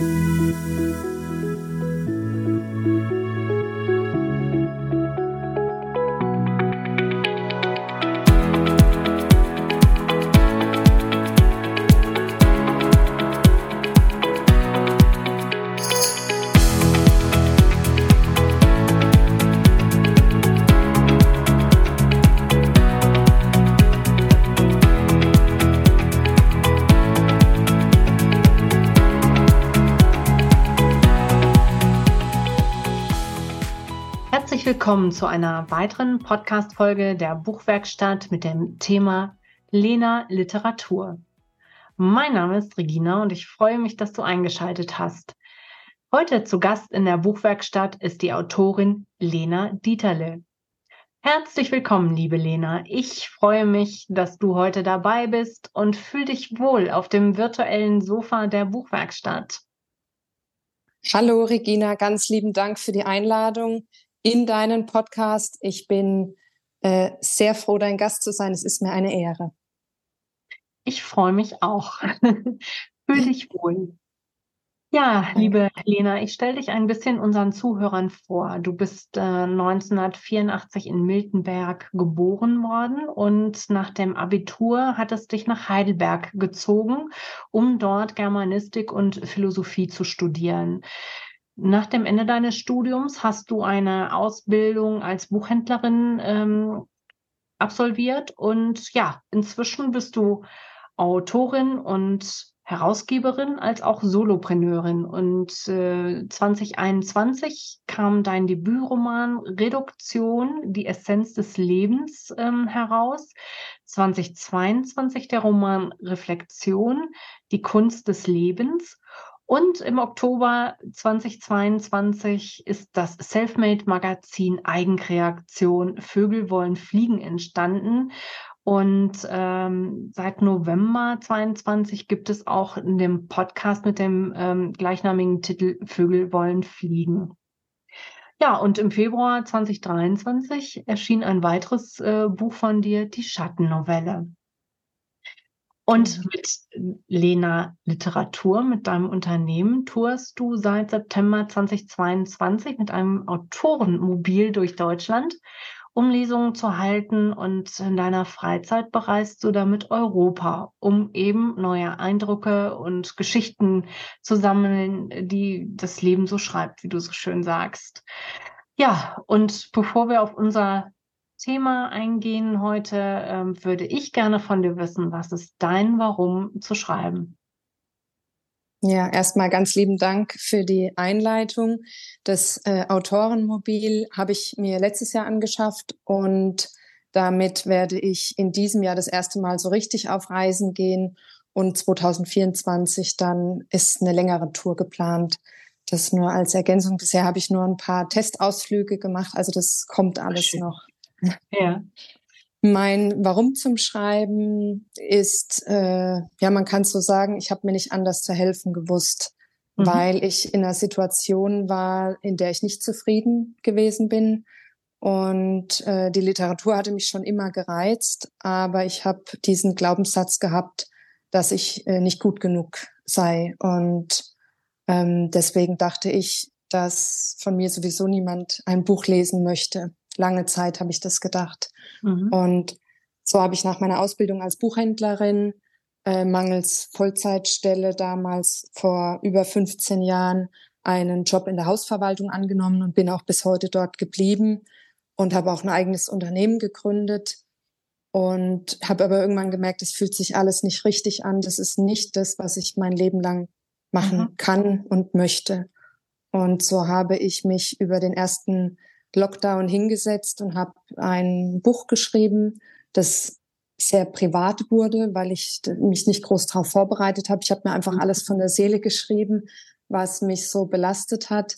Música willkommen zu einer weiteren Podcast-Folge der Buchwerkstatt mit dem Thema Lena Literatur. Mein Name ist Regina und ich freue mich, dass du eingeschaltet hast. Heute zu Gast in der Buchwerkstatt ist die Autorin Lena Dieterle. Herzlich willkommen, liebe Lena. Ich freue mich, dass du heute dabei bist und fühl dich wohl auf dem virtuellen Sofa der Buchwerkstatt. Hallo Regina, ganz lieben Dank für die Einladung in deinen Podcast. Ich bin äh, sehr froh, dein Gast zu sein. Es ist mir eine Ehre. Ich freue mich auch. Fühl dich wohl. Ja, liebe Lena, ich stelle dich ein bisschen unseren Zuhörern vor. Du bist äh, 1984 in Miltenberg geboren worden und nach dem Abitur hattest dich nach Heidelberg gezogen, um dort Germanistik und Philosophie zu studieren. Nach dem Ende deines Studiums hast du eine Ausbildung als Buchhändlerin ähm, absolviert und ja, inzwischen bist du Autorin und Herausgeberin als auch Solopreneurin. Und äh, 2021 kam dein Debütroman Reduktion, die Essenz des Lebens ähm, heraus. 2022 der Roman Reflexion, die Kunst des Lebens. Und im Oktober 2022 ist das Selfmade-Magazin Eigenkreation Vögel wollen fliegen entstanden. Und ähm, seit November 22 gibt es auch in dem Podcast mit dem ähm, gleichnamigen Titel Vögel wollen fliegen. Ja, und im Februar 2023 erschien ein weiteres äh, Buch von dir, die Schattennovelle. Und mit Lena Literatur, mit deinem Unternehmen, tourst du seit September 2022 mit einem Autorenmobil durch Deutschland, um Lesungen zu halten. Und in deiner Freizeit bereist du damit Europa, um eben neue Eindrücke und Geschichten zu sammeln, die das Leben so schreibt, wie du so schön sagst. Ja, und bevor wir auf unser Thema eingehen heute, ähm, würde ich gerne von dir wissen, was ist dein Warum zu schreiben? Ja, erstmal ganz lieben Dank für die Einleitung. Das äh, Autorenmobil habe ich mir letztes Jahr angeschafft und damit werde ich in diesem Jahr das erste Mal so richtig auf Reisen gehen und 2024 dann ist eine längere Tour geplant. Das nur als Ergänzung. Bisher habe ich nur ein paar Testausflüge gemacht, also das kommt alles Schön. noch. Ja. Mein Warum zum Schreiben ist, äh, ja, man kann so sagen, ich habe mir nicht anders zu helfen gewusst, mhm. weil ich in einer Situation war, in der ich nicht zufrieden gewesen bin. Und äh, die Literatur hatte mich schon immer gereizt, aber ich habe diesen Glaubenssatz gehabt, dass ich äh, nicht gut genug sei. Und ähm, deswegen dachte ich, dass von mir sowieso niemand ein Buch lesen möchte lange Zeit habe ich das gedacht. Mhm. Und so habe ich nach meiner Ausbildung als Buchhändlerin äh, mangels Vollzeitstelle damals vor über 15 Jahren einen Job in der Hausverwaltung angenommen und bin auch bis heute dort geblieben und habe auch ein eigenes Unternehmen gegründet und habe aber irgendwann gemerkt, es fühlt sich alles nicht richtig an. Das ist nicht das, was ich mein Leben lang machen mhm. kann und möchte. Und so habe ich mich über den ersten Lockdown hingesetzt und habe ein Buch geschrieben, das sehr privat wurde, weil ich mich nicht groß darauf vorbereitet habe. Ich habe mir einfach alles von der Seele geschrieben, was mich so belastet hat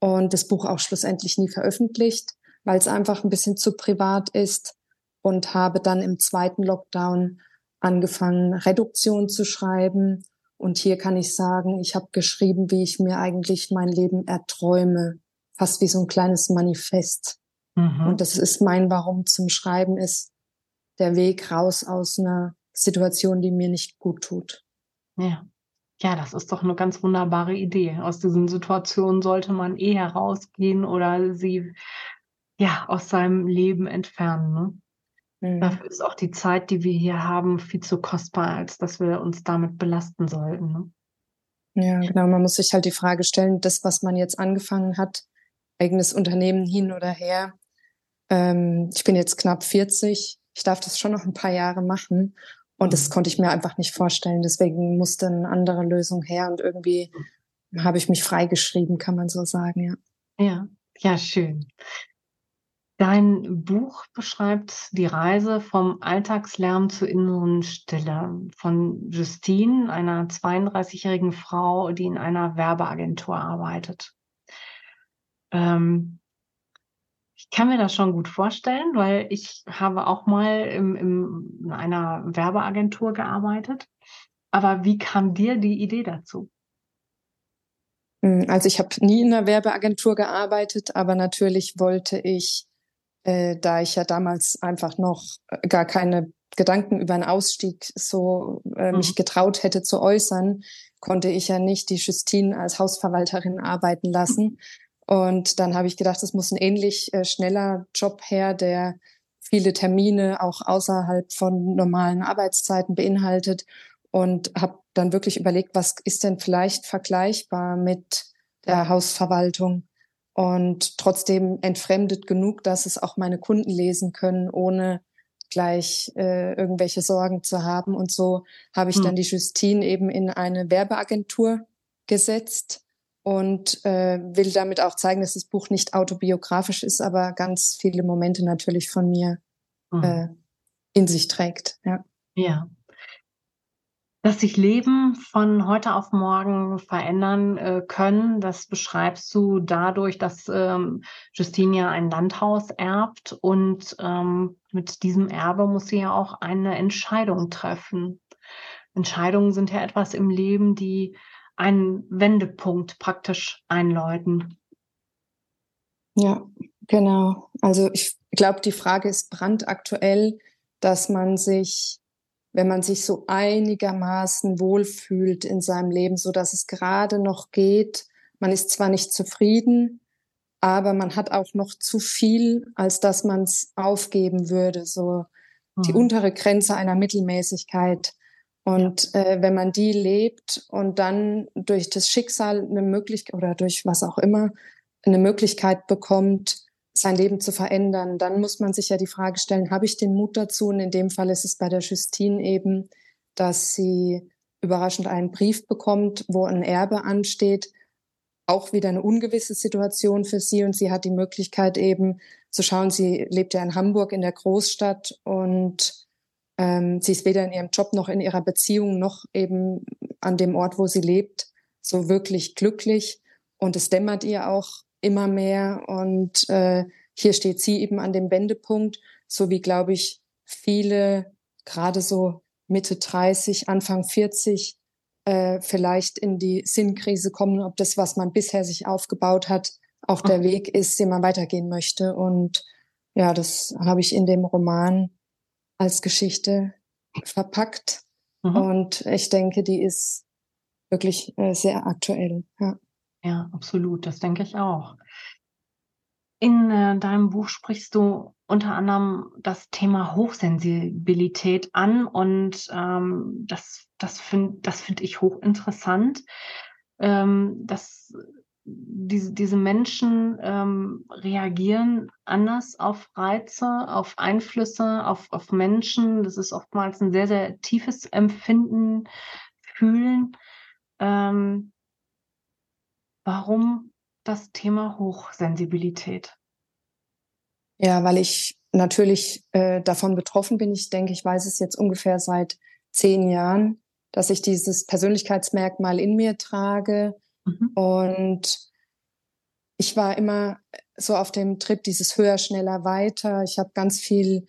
und das Buch auch schlussendlich nie veröffentlicht, weil es einfach ein bisschen zu privat ist und habe dann im zweiten Lockdown angefangen, Reduktion zu schreiben. Und hier kann ich sagen, ich habe geschrieben, wie ich mir eigentlich mein Leben erträume fast wie so ein kleines Manifest. Mhm. Und das ist mein Warum zum Schreiben ist der Weg raus aus einer Situation, die mir nicht gut tut. Ja. Ja, das ist doch eine ganz wunderbare Idee. Aus diesen Situationen sollte man eh herausgehen oder sie ja aus seinem Leben entfernen. Ne? Mhm. Dafür ist auch die Zeit, die wir hier haben, viel zu kostbar, als dass wir uns damit belasten sollten. Ne? Ja, genau. Man muss sich halt die Frage stellen, das, was man jetzt angefangen hat, eigenes Unternehmen hin oder her. Ähm, ich bin jetzt knapp 40. Ich darf das schon noch ein paar Jahre machen. Und das mhm. konnte ich mir einfach nicht vorstellen. Deswegen musste eine andere Lösung her. Und irgendwie habe ich mich freigeschrieben, kann man so sagen, ja. Ja, ja, schön. Dein Buch beschreibt die Reise vom Alltagslärm zur inneren Stille von Justine, einer 32-jährigen Frau, die in einer Werbeagentur arbeitet. Ähm, ich kann mir das schon gut vorstellen, weil ich habe auch mal im, im, in einer Werbeagentur gearbeitet. Aber wie kam dir die Idee dazu? Hm, also ich habe nie in einer Werbeagentur gearbeitet, aber natürlich wollte ich äh, da ich ja damals einfach noch äh, gar keine Gedanken über einen Ausstieg so äh, mhm. mich getraut hätte zu äußern, konnte ich ja nicht die Justine als Hausverwalterin arbeiten lassen. Und dann habe ich gedacht, es muss ein ähnlich äh, schneller Job her, der viele Termine auch außerhalb von normalen Arbeitszeiten beinhaltet und habe dann wirklich überlegt, was ist denn vielleicht vergleichbar mit der Hausverwaltung und trotzdem entfremdet genug, dass es auch meine Kunden lesen können, ohne gleich äh, irgendwelche Sorgen zu haben. Und so habe ich hm. dann die Justine eben in eine Werbeagentur gesetzt und äh, will damit auch zeigen, dass das Buch nicht autobiografisch ist, aber ganz viele Momente natürlich von mir hm. äh, in sich trägt. Ja. Ja, dass sich Leben von heute auf morgen verändern äh, können, das beschreibst du dadurch, dass ähm, Justinia ein Landhaus erbt und ähm, mit diesem Erbe muss sie ja auch eine Entscheidung treffen. Entscheidungen sind ja etwas im Leben, die einen Wendepunkt praktisch einläuten. Ja, genau. Also ich glaube, die Frage ist brandaktuell, dass man sich wenn man sich so einigermaßen wohlfühlt in seinem Leben, so dass es gerade noch geht. Man ist zwar nicht zufrieden, aber man hat auch noch zu viel, als dass man es aufgeben würde. So die untere Grenze einer Mittelmäßigkeit. Und äh, wenn man die lebt und dann durch das Schicksal eine Möglichkeit oder durch was auch immer eine Möglichkeit bekommt, sein Leben zu verändern, dann muss man sich ja die Frage stellen, habe ich den Mut dazu? Und in dem Fall ist es bei der Justine eben, dass sie überraschend einen Brief bekommt, wo ein Erbe ansteht. Auch wieder eine ungewisse Situation für sie und sie hat die Möglichkeit eben zu schauen, sie lebt ja in Hamburg in der Großstadt und ähm, sie ist weder in ihrem Job noch in ihrer Beziehung noch eben an dem Ort, wo sie lebt, so wirklich glücklich. Und es dämmert ihr auch immer mehr. Und äh, hier steht sie eben an dem Wendepunkt, so wie, glaube ich, viele gerade so Mitte 30, Anfang 40 äh, vielleicht in die Sinnkrise kommen, ob das, was man bisher sich aufgebaut hat, auch der Weg ist, den man weitergehen möchte. Und ja, das habe ich in dem Roman als Geschichte verpackt. Mhm. Und ich denke, die ist wirklich äh, sehr aktuell. Ja. Ja, absolut, das denke ich auch. In äh, deinem Buch sprichst du unter anderem das Thema Hochsensibilität an und ähm, das, das finde das find ich hochinteressant, ähm, dass diese, diese Menschen ähm, reagieren anders auf Reize, auf Einflüsse, auf, auf Menschen. Das ist oftmals ein sehr, sehr tiefes Empfinden, Fühlen. Ähm, Warum das Thema Hochsensibilität? Ja, weil ich natürlich äh, davon betroffen bin. Ich denke, ich weiß es jetzt ungefähr seit zehn Jahren, dass ich dieses Persönlichkeitsmerkmal in mir trage. Mhm. Und ich war immer so auf dem Trip dieses höher, schneller, weiter. Ich habe ganz viel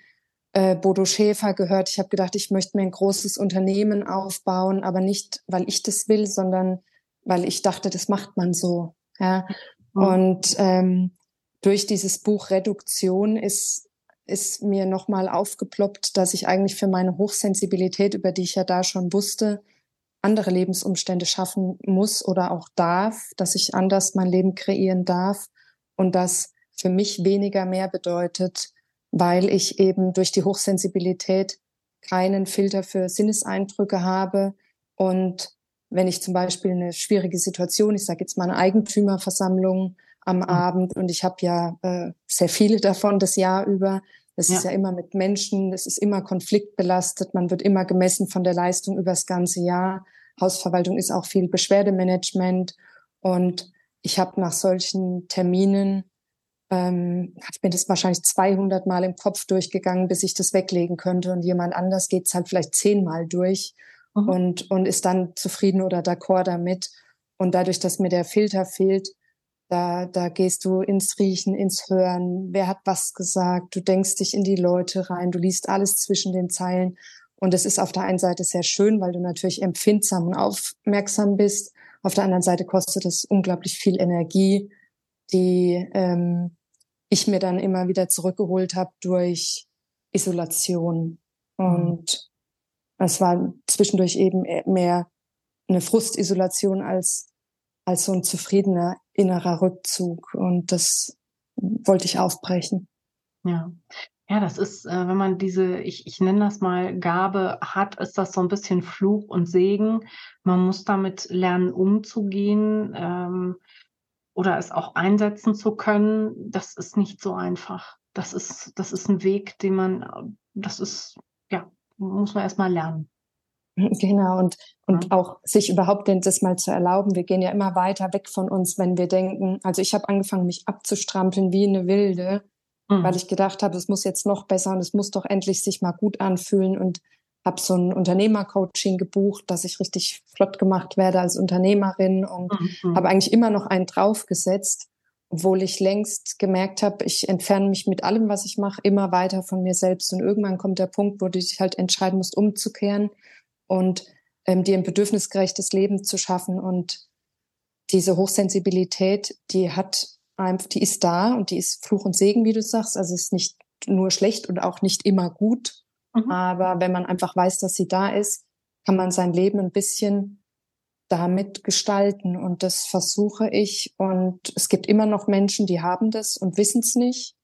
äh, Bodo Schäfer gehört. Ich habe gedacht, ich möchte mir ein großes Unternehmen aufbauen, aber nicht, weil ich das will, sondern weil ich dachte, das macht man so. Ja. Mhm. Und ähm, durch dieses Buch Reduktion ist ist mir nochmal aufgeploppt, dass ich eigentlich für meine Hochsensibilität, über die ich ja da schon wusste, andere Lebensumstände schaffen muss oder auch darf, dass ich anders mein Leben kreieren darf und das für mich weniger mehr bedeutet, weil ich eben durch die Hochsensibilität keinen Filter für Sinneseindrücke habe und wenn ich zum Beispiel eine schwierige Situation, ich sage jetzt mal eine Eigentümerversammlung am mhm. Abend und ich habe ja äh, sehr viele davon das Jahr über. Das ja. ist ja immer mit Menschen, es ist immer konfliktbelastet, man wird immer gemessen von der Leistung über das ganze Jahr. Hausverwaltung ist auch viel Beschwerdemanagement und ich habe nach solchen Terminen ähm, ich bin das wahrscheinlich 200 Mal im Kopf durchgegangen, bis ich das weglegen könnte und jemand anders geht es halt vielleicht zehnmal durch mhm. und, und ist dann zufrieden oder d'accord damit. Und dadurch, dass mir der Filter fehlt, da, da gehst du ins Riechen, ins Hören. Wer hat was gesagt? Du denkst dich in die Leute rein. Du liest alles zwischen den Zeilen. Und es ist auf der einen Seite sehr schön, weil du natürlich empfindsam und aufmerksam bist. Auf der anderen Seite kostet es unglaublich viel Energie, die ähm, ich mir dann immer wieder zurückgeholt habe durch Isolation. Mhm. Und es war zwischendurch eben mehr eine Frustisolation als, als so ein zufriedener innerer Rückzug. Und das wollte ich aufbrechen. Ja. Ja, das ist, äh, wenn man diese, ich, ich nenne das mal Gabe hat, ist das so ein bisschen Fluch und Segen. Man muss damit lernen, umzugehen ähm, oder es auch einsetzen zu können. Das ist nicht so einfach. Das ist, das ist ein Weg, den man, das ist, ja, muss man erstmal lernen. Genau, und, und ja. auch sich überhaupt das mal zu erlauben. Wir gehen ja immer weiter weg von uns, wenn wir denken, also ich habe angefangen, mich abzustrampeln wie eine Wilde, mhm. weil ich gedacht habe, es muss jetzt noch besser und es muss doch endlich sich mal gut anfühlen und habe so ein Unternehmercoaching gebucht, dass ich richtig flott gemacht werde als Unternehmerin und mhm. habe eigentlich immer noch einen draufgesetzt obwohl ich längst gemerkt habe, ich entferne mich mit allem, was ich mache, immer weiter von mir selbst. Und irgendwann kommt der Punkt, wo du dich halt entscheiden musst, umzukehren und ähm, dir ein bedürfnisgerechtes Leben zu schaffen. Und diese Hochsensibilität, die hat einfach, die ist da und die ist Fluch und Segen, wie du sagst. Also es ist nicht nur schlecht und auch nicht immer gut. Mhm. Aber wenn man einfach weiß, dass sie da ist, kann man sein Leben ein bisschen damit gestalten. Und das versuche ich. Und es gibt immer noch Menschen, die haben das und wissen es nicht.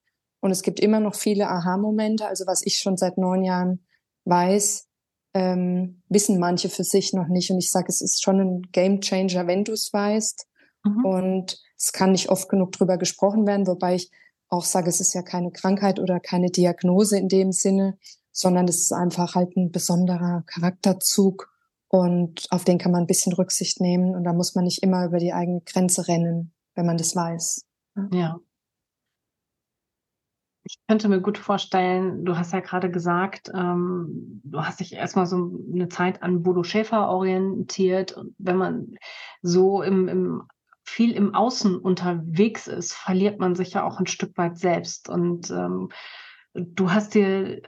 Und es gibt immer noch viele Aha-Momente. Also was ich schon seit neun Jahren weiß, ähm, wissen manche für sich noch nicht. Und ich sage, es ist schon ein Game Changer, wenn du es weißt. Mhm. Und es kann nicht oft genug drüber gesprochen werden, wobei ich auch sage, es ist ja keine Krankheit oder keine Diagnose in dem Sinne, sondern es ist einfach halt ein besonderer Charakterzug und auf den kann man ein bisschen Rücksicht nehmen und da muss man nicht immer über die eigene Grenze rennen, wenn man das weiß. Ja. Ich könnte mir gut vorstellen, du hast ja gerade gesagt, ähm, du hast dich erstmal so eine Zeit an Bodo Schäfer orientiert. Und wenn man so im, im, viel im Außen unterwegs ist, verliert man sich ja auch ein Stück weit selbst. Und ähm, du hast dir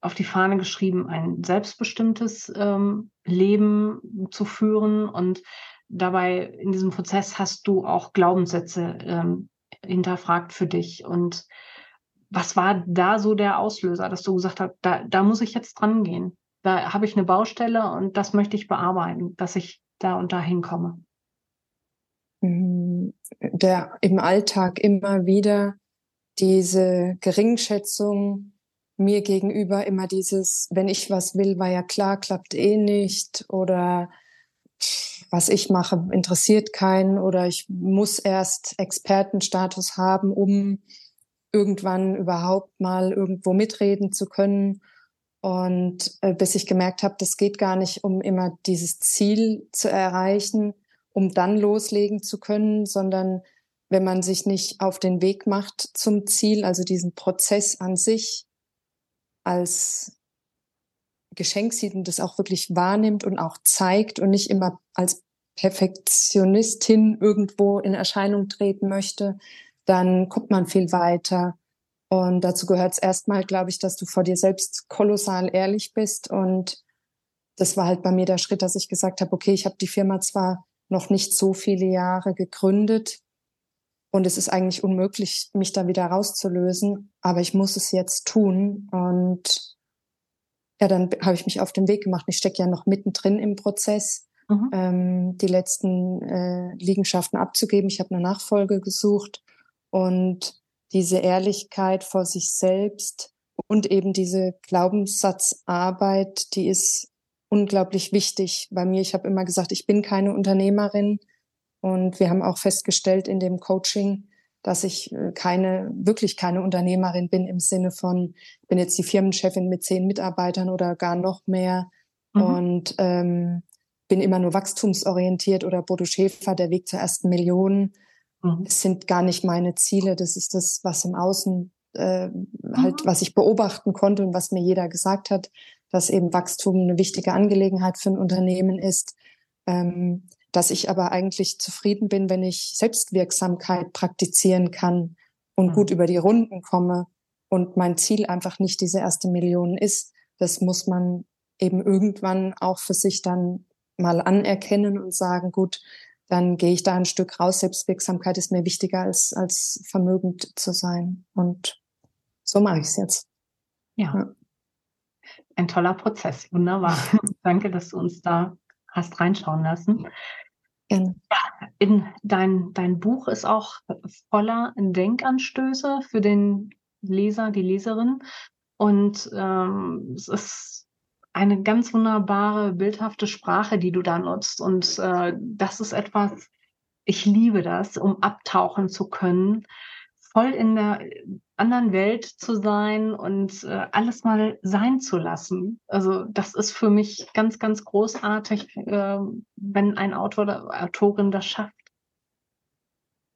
auf die Fahne geschrieben, ein selbstbestimmtes ähm, Leben zu führen. Und dabei in diesem Prozess hast du auch Glaubenssätze ähm, hinterfragt für dich. Und was war da so der Auslöser, dass du gesagt hast, da, da muss ich jetzt dran gehen? Da habe ich eine Baustelle und das möchte ich bearbeiten, dass ich da und da hinkomme. Mhm. Der im Alltag immer wieder diese Geringschätzung mir gegenüber immer dieses, wenn ich was will, war ja klar, klappt eh nicht oder was ich mache, interessiert keinen oder ich muss erst Expertenstatus haben, um irgendwann überhaupt mal irgendwo mitreden zu können. Und äh, bis ich gemerkt habe, das geht gar nicht, um immer dieses Ziel zu erreichen, um dann loslegen zu können, sondern wenn man sich nicht auf den Weg macht zum Ziel, also diesen Prozess an sich, als Geschenk sieht und das auch wirklich wahrnimmt und auch zeigt und nicht immer als Perfektionistin irgendwo in Erscheinung treten möchte, dann kommt man viel weiter. Und dazu gehört es erstmal, glaube ich, dass du vor dir selbst kolossal ehrlich bist. Und das war halt bei mir der Schritt, dass ich gesagt habe, okay, ich habe die Firma zwar noch nicht so viele Jahre gegründet, und es ist eigentlich unmöglich, mich da wieder rauszulösen, aber ich muss es jetzt tun. Und ja, dann habe ich mich auf den Weg gemacht. Ich stecke ja noch mittendrin im Prozess mhm. ähm, die letzten äh, Liegenschaften abzugeben. Ich habe eine Nachfolge gesucht und diese Ehrlichkeit vor sich selbst und eben diese Glaubenssatzarbeit, die ist unglaublich wichtig bei mir. Ich habe immer gesagt, ich bin keine Unternehmerin und wir haben auch festgestellt in dem Coaching, dass ich äh, keine, wirklich keine Unternehmerin bin im Sinne von, ich bin jetzt die Firmenchefin mit zehn Mitarbeitern oder gar noch mehr mhm. und ähm, bin immer nur wachstumsorientiert oder Bodo Schäfer, der Weg zur ersten Million. Mhm. Es sind gar nicht meine Ziele. Das ist das, was im Außen äh, halt, mhm. was ich beobachten konnte und was mir jeder gesagt hat, dass eben Wachstum eine wichtige Angelegenheit für ein Unternehmen ist. Ähm, dass ich aber eigentlich zufrieden bin, wenn ich Selbstwirksamkeit praktizieren kann und mhm. gut über die Runden komme und mein Ziel einfach nicht diese erste Million ist. Das muss man eben irgendwann auch für sich dann mal anerkennen und sagen, gut, dann gehe ich da ein Stück raus. Selbstwirksamkeit ist mir wichtiger als, als vermögend zu sein. Und so mache ich es jetzt. Ja. ja. Ein toller Prozess. Wunderbar. Danke, dass du uns da hast reinschauen lassen. Gerne. Ja, in dein, dein Buch ist auch voller Denkanstöße für den Leser, die Leserin. Und ähm, es ist eine ganz wunderbare, bildhafte Sprache, die du da nutzt. Und äh, das ist etwas, ich liebe das, um abtauchen zu können, voll in der anderen Welt zu sein und äh, alles mal sein zu lassen. Also das ist für mich ganz, ganz großartig, äh, wenn ein Autor oder Autorin das schafft.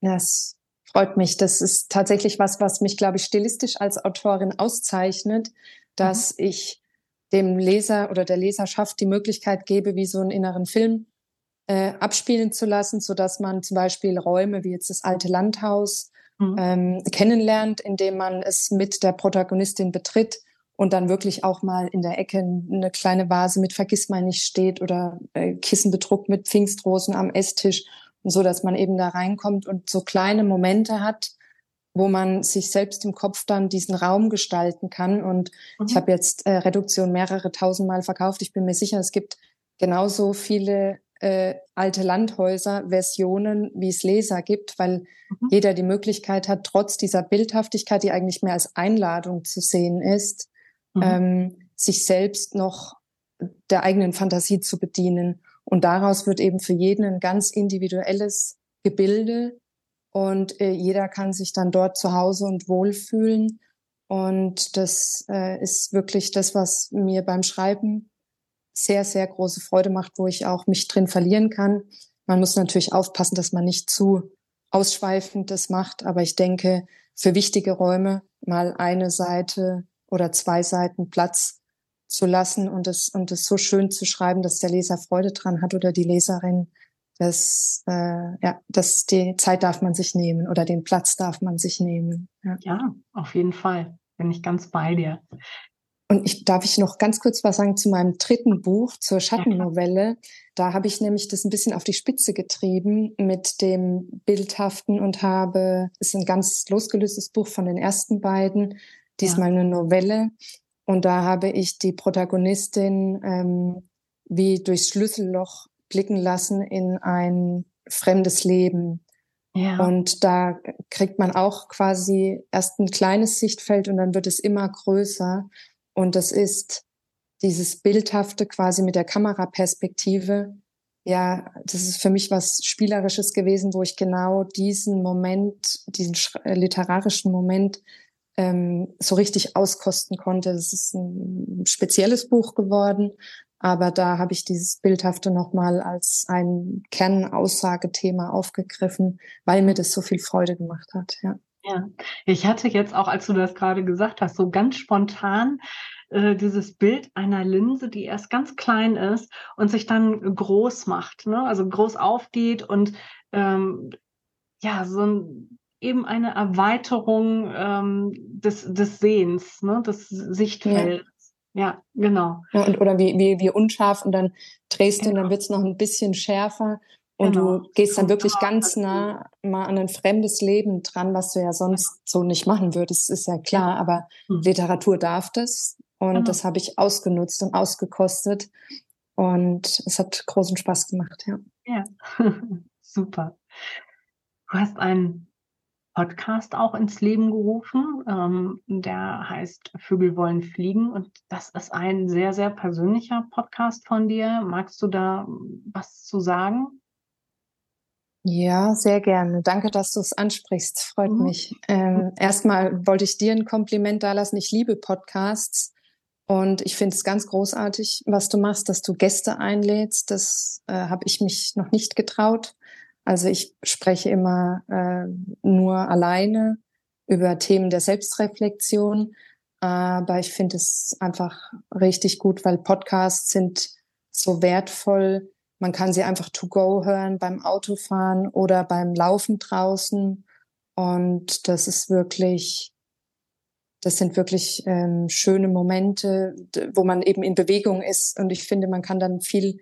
Das freut mich. Das ist tatsächlich was, was mich, glaube ich, stilistisch als Autorin auszeichnet, dass mhm. ich dem Leser oder der Leserschaft die Möglichkeit gebe, wie so einen inneren Film äh, abspielen zu lassen, so dass man zum Beispiel Räume wie jetzt das alte Landhaus mhm. ähm, kennenlernt, indem man es mit der Protagonistin betritt und dann wirklich auch mal in der Ecke eine kleine Vase mit Vergissmeinnicht steht oder äh, Kissen bedruckt mit Pfingstrosen am Esstisch, so dass man eben da reinkommt und so kleine Momente hat, wo man sich selbst im Kopf dann diesen Raum gestalten kann. Und mhm. ich habe jetzt äh, Reduktion mehrere tausendmal verkauft. Ich bin mir sicher, es gibt genauso viele äh, alte Landhäuser-Versionen, wie es Leser gibt, weil mhm. jeder die Möglichkeit hat, trotz dieser Bildhaftigkeit, die eigentlich mehr als Einladung zu sehen ist, mhm. ähm, sich selbst noch der eigenen Fantasie zu bedienen. Und daraus wird eben für jeden ein ganz individuelles Gebilde und äh, jeder kann sich dann dort zu Hause und wohlfühlen. Und das äh, ist wirklich das, was mir beim Schreiben sehr, sehr große Freude macht, wo ich auch mich drin verlieren kann. Man muss natürlich aufpassen, dass man nicht zu ausschweifend das macht, aber ich denke, für wichtige Räume mal eine Seite oder zwei Seiten Platz zu lassen und es, und es so schön zu schreiben, dass der Leser Freude dran hat oder die Leserin, dass, äh, ja, dass die Zeit darf man sich nehmen oder den Platz darf man sich nehmen. Ja, ja auf jeden Fall. Bin ich ganz bei dir. Und ich darf ich noch ganz kurz was sagen zu meinem dritten Buch, zur Schattennovelle. Da habe ich nämlich das ein bisschen auf die Spitze getrieben mit dem Bildhaften und habe, es ist ein ganz losgelöstes Buch von den ersten beiden, diesmal ja. eine Novelle. Und da habe ich die Protagonistin ähm, wie durchs Schlüsselloch blicken lassen in ein fremdes Leben. Ja. Und da kriegt man auch quasi erst ein kleines Sichtfeld und dann wird es immer größer. Und das ist dieses Bildhafte quasi mit der Kameraperspektive. Ja, das ist für mich was Spielerisches gewesen, wo ich genau diesen Moment, diesen äh, literarischen Moment ähm, so richtig auskosten konnte. Das ist ein spezielles Buch geworden, aber da habe ich dieses Bildhafte nochmal als ein Kernaussagethema aufgegriffen, weil mir das so viel Freude gemacht hat. Ja. Ja, ich hatte jetzt auch, als du das gerade gesagt hast, so ganz spontan äh, dieses Bild einer Linse, die erst ganz klein ist und sich dann groß macht, ne? also groß aufgeht und ähm, ja, so ein, eben eine Erweiterung ähm, des, des Sehens, ne? des Sichtfelds. Ja. genau. Ja, und, oder wie, wie, wie unscharf und dann drehst du genau. und dann wird es noch ein bisschen schärfer und genau. du gehst dann wirklich ganz nah mal an ein fremdes Leben dran, was du ja sonst so nicht machen würdest, ist ja klar. Aber mhm. Literatur darf das. Und genau. das habe ich ausgenutzt und ausgekostet. Und es hat großen Spaß gemacht, ja. Ja, super. Du hast einen Podcast auch ins Leben gerufen, ähm, der heißt Vögel wollen fliegen und das ist ein sehr, sehr persönlicher Podcast von dir. Magst du da was zu sagen? Ja, sehr gerne. Danke, dass du es ansprichst. Freut mhm. mich. Ähm, erstmal wollte ich dir ein Kompliment dalassen. Ich liebe Podcasts und ich finde es ganz großartig, was du machst, dass du Gäste einlädst. Das äh, habe ich mich noch nicht getraut. Also ich spreche immer äh, nur alleine über Themen der Selbstreflexion, aber ich finde es einfach richtig gut, weil Podcasts sind so wertvoll. Man kann sie einfach to go hören beim Autofahren oder beim Laufen draußen. Und das ist wirklich, das sind wirklich ähm, schöne Momente, wo man eben in Bewegung ist. Und ich finde, man kann dann viel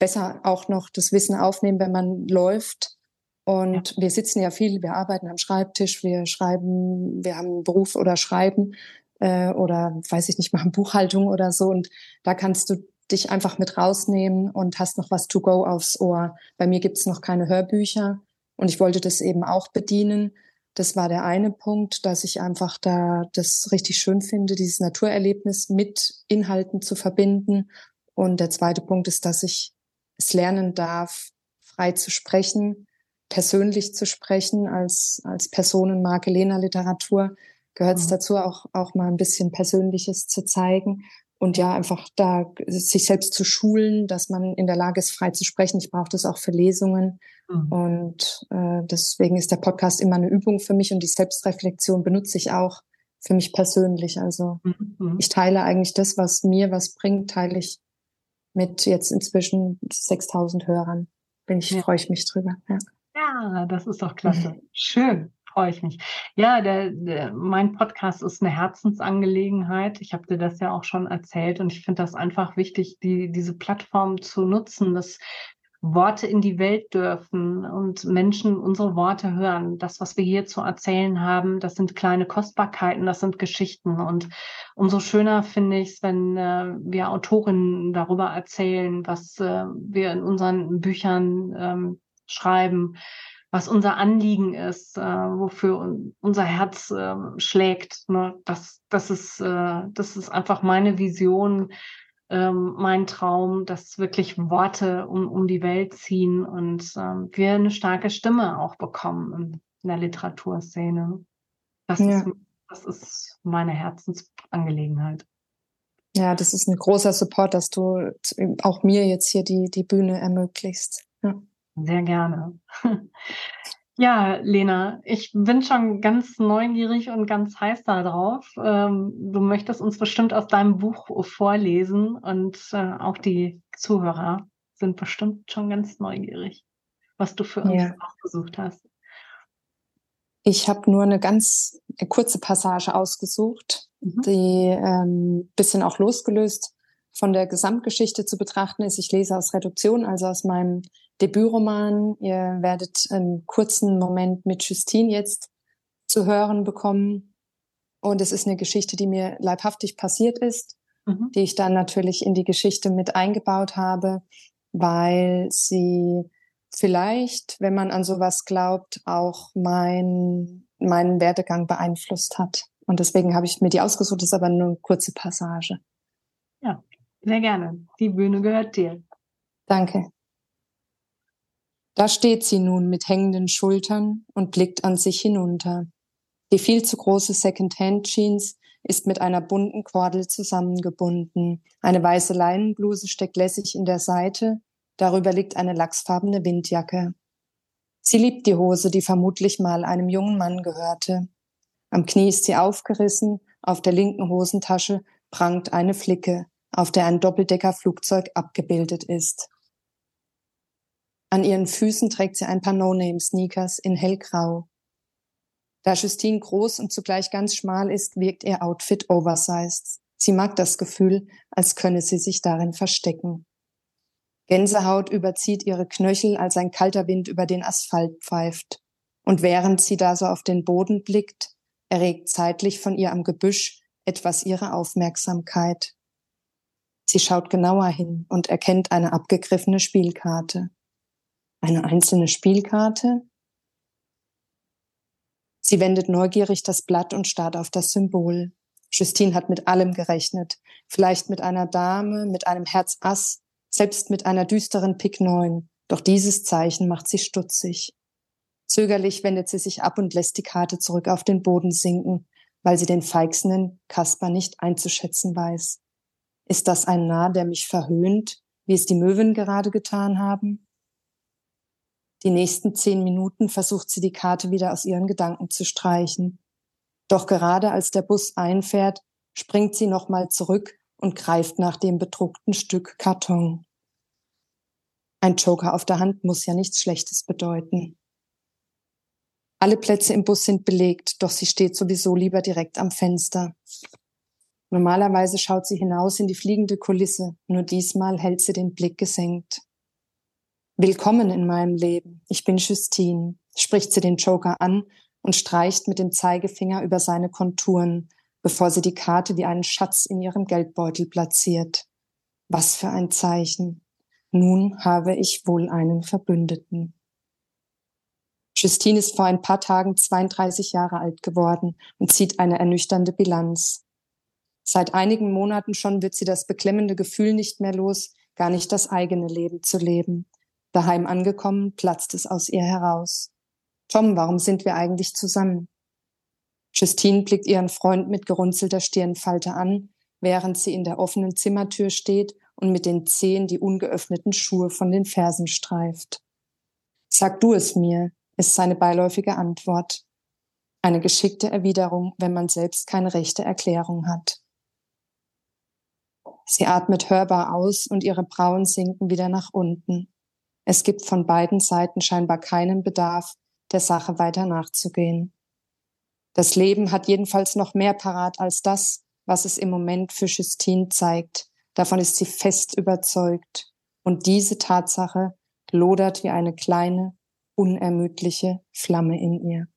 besser auch noch das Wissen aufnehmen, wenn man läuft. Und ja. wir sitzen ja viel, wir arbeiten am Schreibtisch, wir schreiben, wir haben einen Beruf oder schreiben äh, oder weiß ich nicht, machen Buchhaltung oder so. Und da kannst du dich einfach mit rausnehmen und hast noch was to go aufs Ohr. Bei mir gibt's noch keine Hörbücher und ich wollte das eben auch bedienen. Das war der eine Punkt, dass ich einfach da das richtig schön finde, dieses Naturerlebnis mit Inhalten zu verbinden. Und der zweite Punkt ist, dass ich es lernen darf, frei zu sprechen, persönlich zu sprechen, als, als Personenmarke Lena Literatur gehört es mhm. dazu, auch, auch mal ein bisschen Persönliches zu zeigen und ja, einfach da sich selbst zu schulen, dass man in der Lage ist, frei zu sprechen. Ich brauche das auch für Lesungen. Mhm. Und äh, deswegen ist der Podcast immer eine Übung für mich und die Selbstreflexion benutze ich auch für mich persönlich. Also mhm. mhm. ich teile eigentlich das, was mir was bringt, teile ich mit jetzt inzwischen 6000 Hörern. Bin ich, ja. freue ich mich drüber. Ja. ja, das ist doch klasse. Schön freue ich mich. Ja, der, der, mein Podcast ist eine Herzensangelegenheit. Ich habe dir das ja auch schon erzählt und ich finde das einfach wichtig, die, diese Plattform zu nutzen, dass Worte in die Welt dürfen und Menschen unsere Worte hören. Das, was wir hier zu erzählen haben, das sind kleine Kostbarkeiten, das sind Geschichten. Und umso schöner finde ich es, wenn äh, wir Autorinnen darüber erzählen, was äh, wir in unseren Büchern ähm, schreiben, was unser Anliegen ist, äh, wofür unser Herz äh, schlägt. Ne? Das, das, ist, äh, das ist einfach meine Vision, ähm, mein Traum, dass wirklich Worte um, um die Welt ziehen und ähm, wir eine starke Stimme auch bekommen in der Literaturszene. Das, ja. ist, das ist meine Herzensangelegenheit. Ja, das ist ein großer Support, dass du auch mir jetzt hier die, die Bühne ermöglichst. Ja. Sehr gerne. Ja, Lena, ich bin schon ganz neugierig und ganz heiß darauf. Ähm, du möchtest uns bestimmt aus deinem Buch vorlesen und äh, auch die Zuhörer sind bestimmt schon ganz neugierig, was du für uns ja. ausgesucht hast. Ich habe nur eine ganz kurze Passage ausgesucht, mhm. die ähm, bisschen auch losgelöst von der Gesamtgeschichte zu betrachten ist. Ich lese aus Reduktion, also aus meinem Debütroman. Ihr werdet einen kurzen Moment mit Justine jetzt zu hören bekommen. Und es ist eine Geschichte, die mir leibhaftig passiert ist, mhm. die ich dann natürlich in die Geschichte mit eingebaut habe, weil sie vielleicht, wenn man an sowas glaubt, auch mein, meinen Werdegang beeinflusst hat. Und deswegen habe ich mir die ausgesucht, das ist aber nur eine kurze Passage. Ja, sehr gerne. Die Bühne gehört dir. Danke. Da steht sie nun mit hängenden Schultern und blickt an sich hinunter. Die viel zu große Second-Hand-Jeans ist mit einer bunten Kordel zusammengebunden. Eine weiße Leinenbluse steckt lässig in der Seite. Darüber liegt eine lachsfarbene Windjacke. Sie liebt die Hose, die vermutlich mal einem jungen Mann gehörte. Am Knie ist sie aufgerissen, auf der linken Hosentasche prangt eine Flicke, auf der ein Doppeldeckerflugzeug abgebildet ist. An ihren Füßen trägt sie ein paar No-Name-Sneakers in hellgrau. Da Justine groß und zugleich ganz schmal ist, wirkt ihr Outfit oversized. Sie mag das Gefühl, als könne sie sich darin verstecken. Gänsehaut überzieht ihre Knöchel, als ein kalter Wind über den Asphalt pfeift. Und während sie da so auf den Boden blickt, erregt zeitlich von ihr am Gebüsch etwas ihre Aufmerksamkeit. Sie schaut genauer hin und erkennt eine abgegriffene Spielkarte. Eine einzelne Spielkarte? Sie wendet neugierig das Blatt und starrt auf das Symbol. Justine hat mit allem gerechnet. Vielleicht mit einer Dame, mit einem Herz Ass, selbst mit einer düsteren Pik 9. Doch dieses Zeichen macht sie stutzig. Zögerlich wendet sie sich ab und lässt die Karte zurück auf den Boden sinken, weil sie den feixenden Kasper nicht einzuschätzen weiß. Ist das ein Narr, der mich verhöhnt, wie es die Möwen gerade getan haben? Die nächsten zehn Minuten versucht sie die Karte wieder aus ihren Gedanken zu streichen. Doch gerade als der Bus einfährt, springt sie nochmal zurück und greift nach dem bedruckten Stück Karton. Ein Joker auf der Hand muss ja nichts Schlechtes bedeuten. Alle Plätze im Bus sind belegt, doch sie steht sowieso lieber direkt am Fenster. Normalerweise schaut sie hinaus in die fliegende Kulisse, nur diesmal hält sie den Blick gesenkt. Willkommen in meinem Leben. Ich bin Justine, spricht sie den Joker an und streicht mit dem Zeigefinger über seine Konturen, bevor sie die Karte wie einen Schatz in ihrem Geldbeutel platziert. Was für ein Zeichen. Nun habe ich wohl einen Verbündeten. Justine ist vor ein paar Tagen 32 Jahre alt geworden und zieht eine ernüchternde Bilanz. Seit einigen Monaten schon wird sie das beklemmende Gefühl nicht mehr los, gar nicht das eigene Leben zu leben. Daheim angekommen, platzt es aus ihr heraus. Tom, warum sind wir eigentlich zusammen? Justine blickt ihren Freund mit gerunzelter Stirnfalte an, während sie in der offenen Zimmertür steht und mit den Zehen die ungeöffneten Schuhe von den Fersen streift. Sag du es mir, ist seine beiläufige Antwort. Eine geschickte Erwiderung, wenn man selbst keine rechte Erklärung hat. Sie atmet hörbar aus und ihre Brauen sinken wieder nach unten. Es gibt von beiden Seiten scheinbar keinen Bedarf, der Sache weiter nachzugehen. Das Leben hat jedenfalls noch mehr parat als das, was es im Moment für Justine zeigt. Davon ist sie fest überzeugt. Und diese Tatsache lodert wie eine kleine, unermüdliche Flamme in ihr.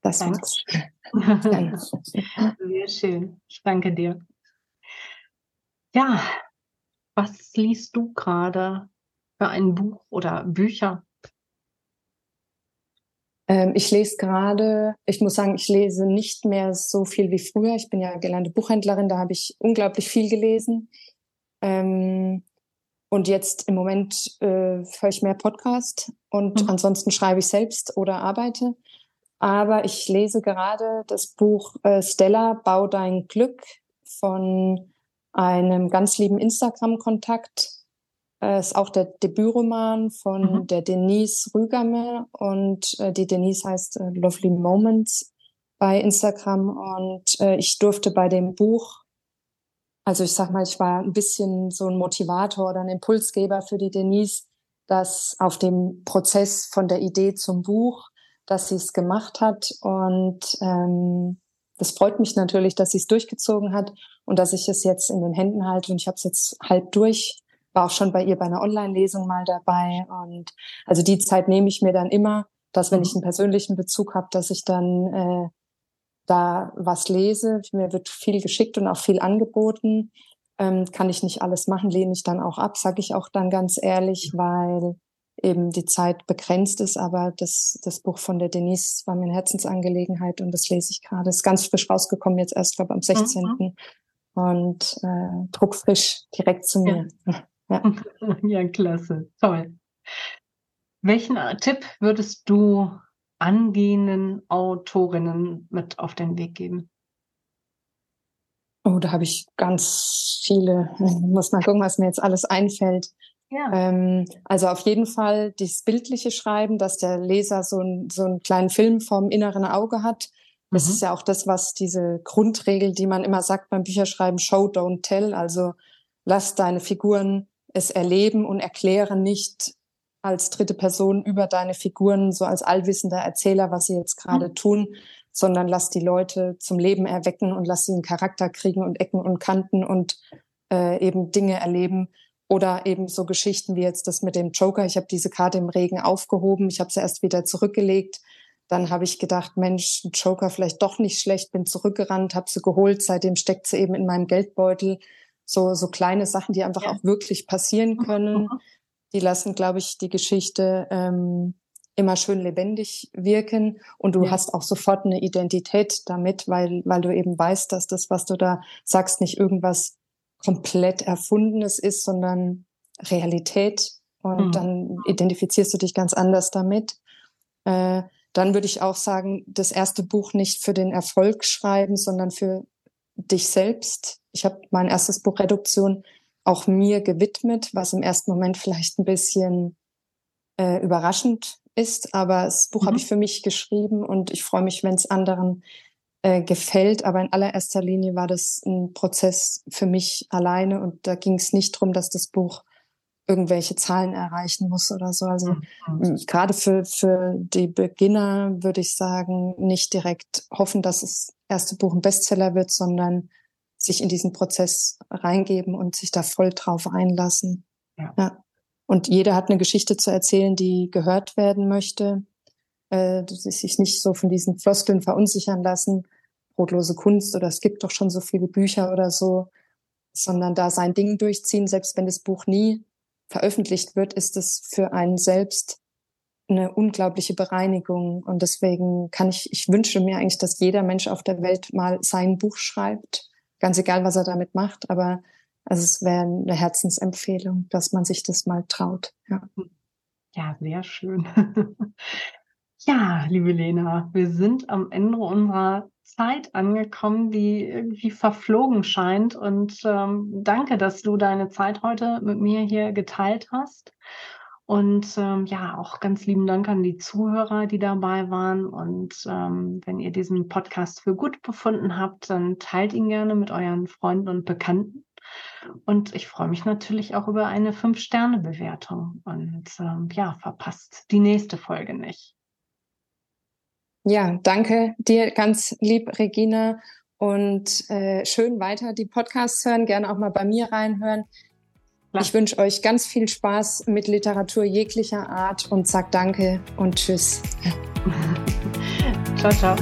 Das war's. Sehr schön. Ich danke dir. Ja, was liest du gerade für ein Buch oder Bücher? Ähm, ich lese gerade, ich muss sagen, ich lese nicht mehr so viel wie früher. Ich bin ja gelernte Buchhändlerin, da habe ich unglaublich viel gelesen. Ähm, und jetzt im Moment äh, höre ich mehr Podcast und mhm. ansonsten schreibe ich selbst oder arbeite. Aber ich lese gerade das Buch äh, Stella, Bau dein Glück von einem ganz lieben Instagram-Kontakt. Äh, ist auch der Debütroman von mhm. der Denise Rügamer und äh, die Denise heißt äh, Lovely Moments bei Instagram und äh, ich durfte bei dem Buch, also ich sag mal, ich war ein bisschen so ein Motivator oder ein Impulsgeber für die Denise, dass auf dem Prozess von der Idee zum Buch, dass sie es gemacht hat und ähm, das freut mich natürlich, dass sie es durchgezogen hat und dass ich es jetzt in den Händen halte und ich habe es jetzt halb durch. War auch schon bei ihr bei einer Online-Lesung mal dabei und also die Zeit nehme ich mir dann immer, dass wenn mhm. ich einen persönlichen Bezug habe, dass ich dann äh, da was lese. Mir wird viel geschickt und auch viel angeboten. Ähm, kann ich nicht alles machen, lehne ich dann auch ab, sage ich auch dann ganz ehrlich, weil eben die Zeit begrenzt ist, aber das, das Buch von der Denise war mir eine Herzensangelegenheit und das lese ich gerade. Ist ganz frisch rausgekommen, jetzt erst, glaube am 16. Mhm. Und äh, druckfrisch direkt zu mir. Ja. ja. ja, klasse. Toll. Welchen Tipp würdest du angehenden Autorinnen mit auf den Weg geben? Oh, da habe ich ganz viele. Ich muss mal gucken, was mir jetzt alles einfällt. Ja. Ähm, also auf jeden Fall das bildliche Schreiben, dass der Leser so, ein, so einen kleinen Film vom inneren Auge hat. Das mhm. ist ja auch das, was diese Grundregel, die man immer sagt beim Bücherschreiben, Show, don't tell. Also lass deine Figuren es erleben und erkläre nicht als dritte Person über deine Figuren, so als allwissender Erzähler, was sie jetzt gerade mhm. tun, sondern lass die Leute zum Leben erwecken und lass sie einen Charakter kriegen und Ecken und Kanten und äh, eben Dinge erleben, oder eben so Geschichten wie jetzt das mit dem Joker. Ich habe diese Karte im Regen aufgehoben. Ich habe sie erst wieder zurückgelegt, Dann habe ich gedacht, Mensch, Joker vielleicht doch nicht schlecht, bin zurückgerannt, habe sie geholt. Seitdem steckt sie eben in meinem Geldbeutel. So, so kleine Sachen, die einfach ja. auch wirklich passieren können. Die lassen, glaube ich, die Geschichte ähm, immer schön lebendig wirken und du ja. hast auch sofort eine Identität damit, weil, weil du eben weißt, dass das, was du da sagst, nicht irgendwas komplett Erfundenes ist, sondern Realität und mhm. dann identifizierst du dich ganz anders damit. Äh, dann würde ich auch sagen, das erste Buch nicht für den Erfolg schreiben, sondern für dich selbst. Ich habe mein erstes Buch Reduktion auch mir gewidmet, was im ersten Moment vielleicht ein bisschen äh, überraschend ist, aber das Buch mhm. habe ich für mich geschrieben und ich freue mich, wenn es anderen äh, gefällt. Aber in allererster Linie war das ein Prozess für mich alleine und da ging es nicht darum, dass das Buch irgendwelche Zahlen erreichen muss oder so. Also mhm. gerade für, für die Beginner würde ich sagen, nicht direkt hoffen, dass das erste Buch ein Bestseller wird, sondern sich in diesen Prozess reingeben und sich da voll drauf einlassen. Ja. ja. Und jeder hat eine Geschichte zu erzählen, die gehört werden möchte. Äh, sich nicht so von diesen Floskeln verunsichern lassen, brotlose Kunst oder es gibt doch schon so viele Bücher oder so, sondern da sein Ding durchziehen, selbst wenn das Buch nie veröffentlicht wird, ist es für einen selbst eine unglaubliche Bereinigung. Und deswegen kann ich, ich wünsche mir eigentlich, dass jeder Mensch auf der Welt mal sein Buch schreibt. Ganz egal, was er damit macht, aber also es wäre eine Herzensempfehlung, dass man sich das mal traut. Ja, ja sehr schön. ja, liebe Lena, wir sind am Ende unserer Zeit angekommen, die irgendwie verflogen scheint. Und ähm, danke, dass du deine Zeit heute mit mir hier geteilt hast. Und ähm, ja, auch ganz lieben Dank an die Zuhörer, die dabei waren. Und ähm, wenn ihr diesen Podcast für gut befunden habt, dann teilt ihn gerne mit euren Freunden und Bekannten. Und ich freue mich natürlich auch über eine Fünf-Sterne-Bewertung. Und ähm, ja, verpasst die nächste Folge nicht. Ja, danke dir ganz lieb, Regina. Und äh, schön weiter die Podcasts hören, gerne auch mal bei mir reinhören. Klar. Ich wünsche euch ganz viel Spaß mit Literatur jeglicher Art und sag danke und tschüss. ciao, ciao.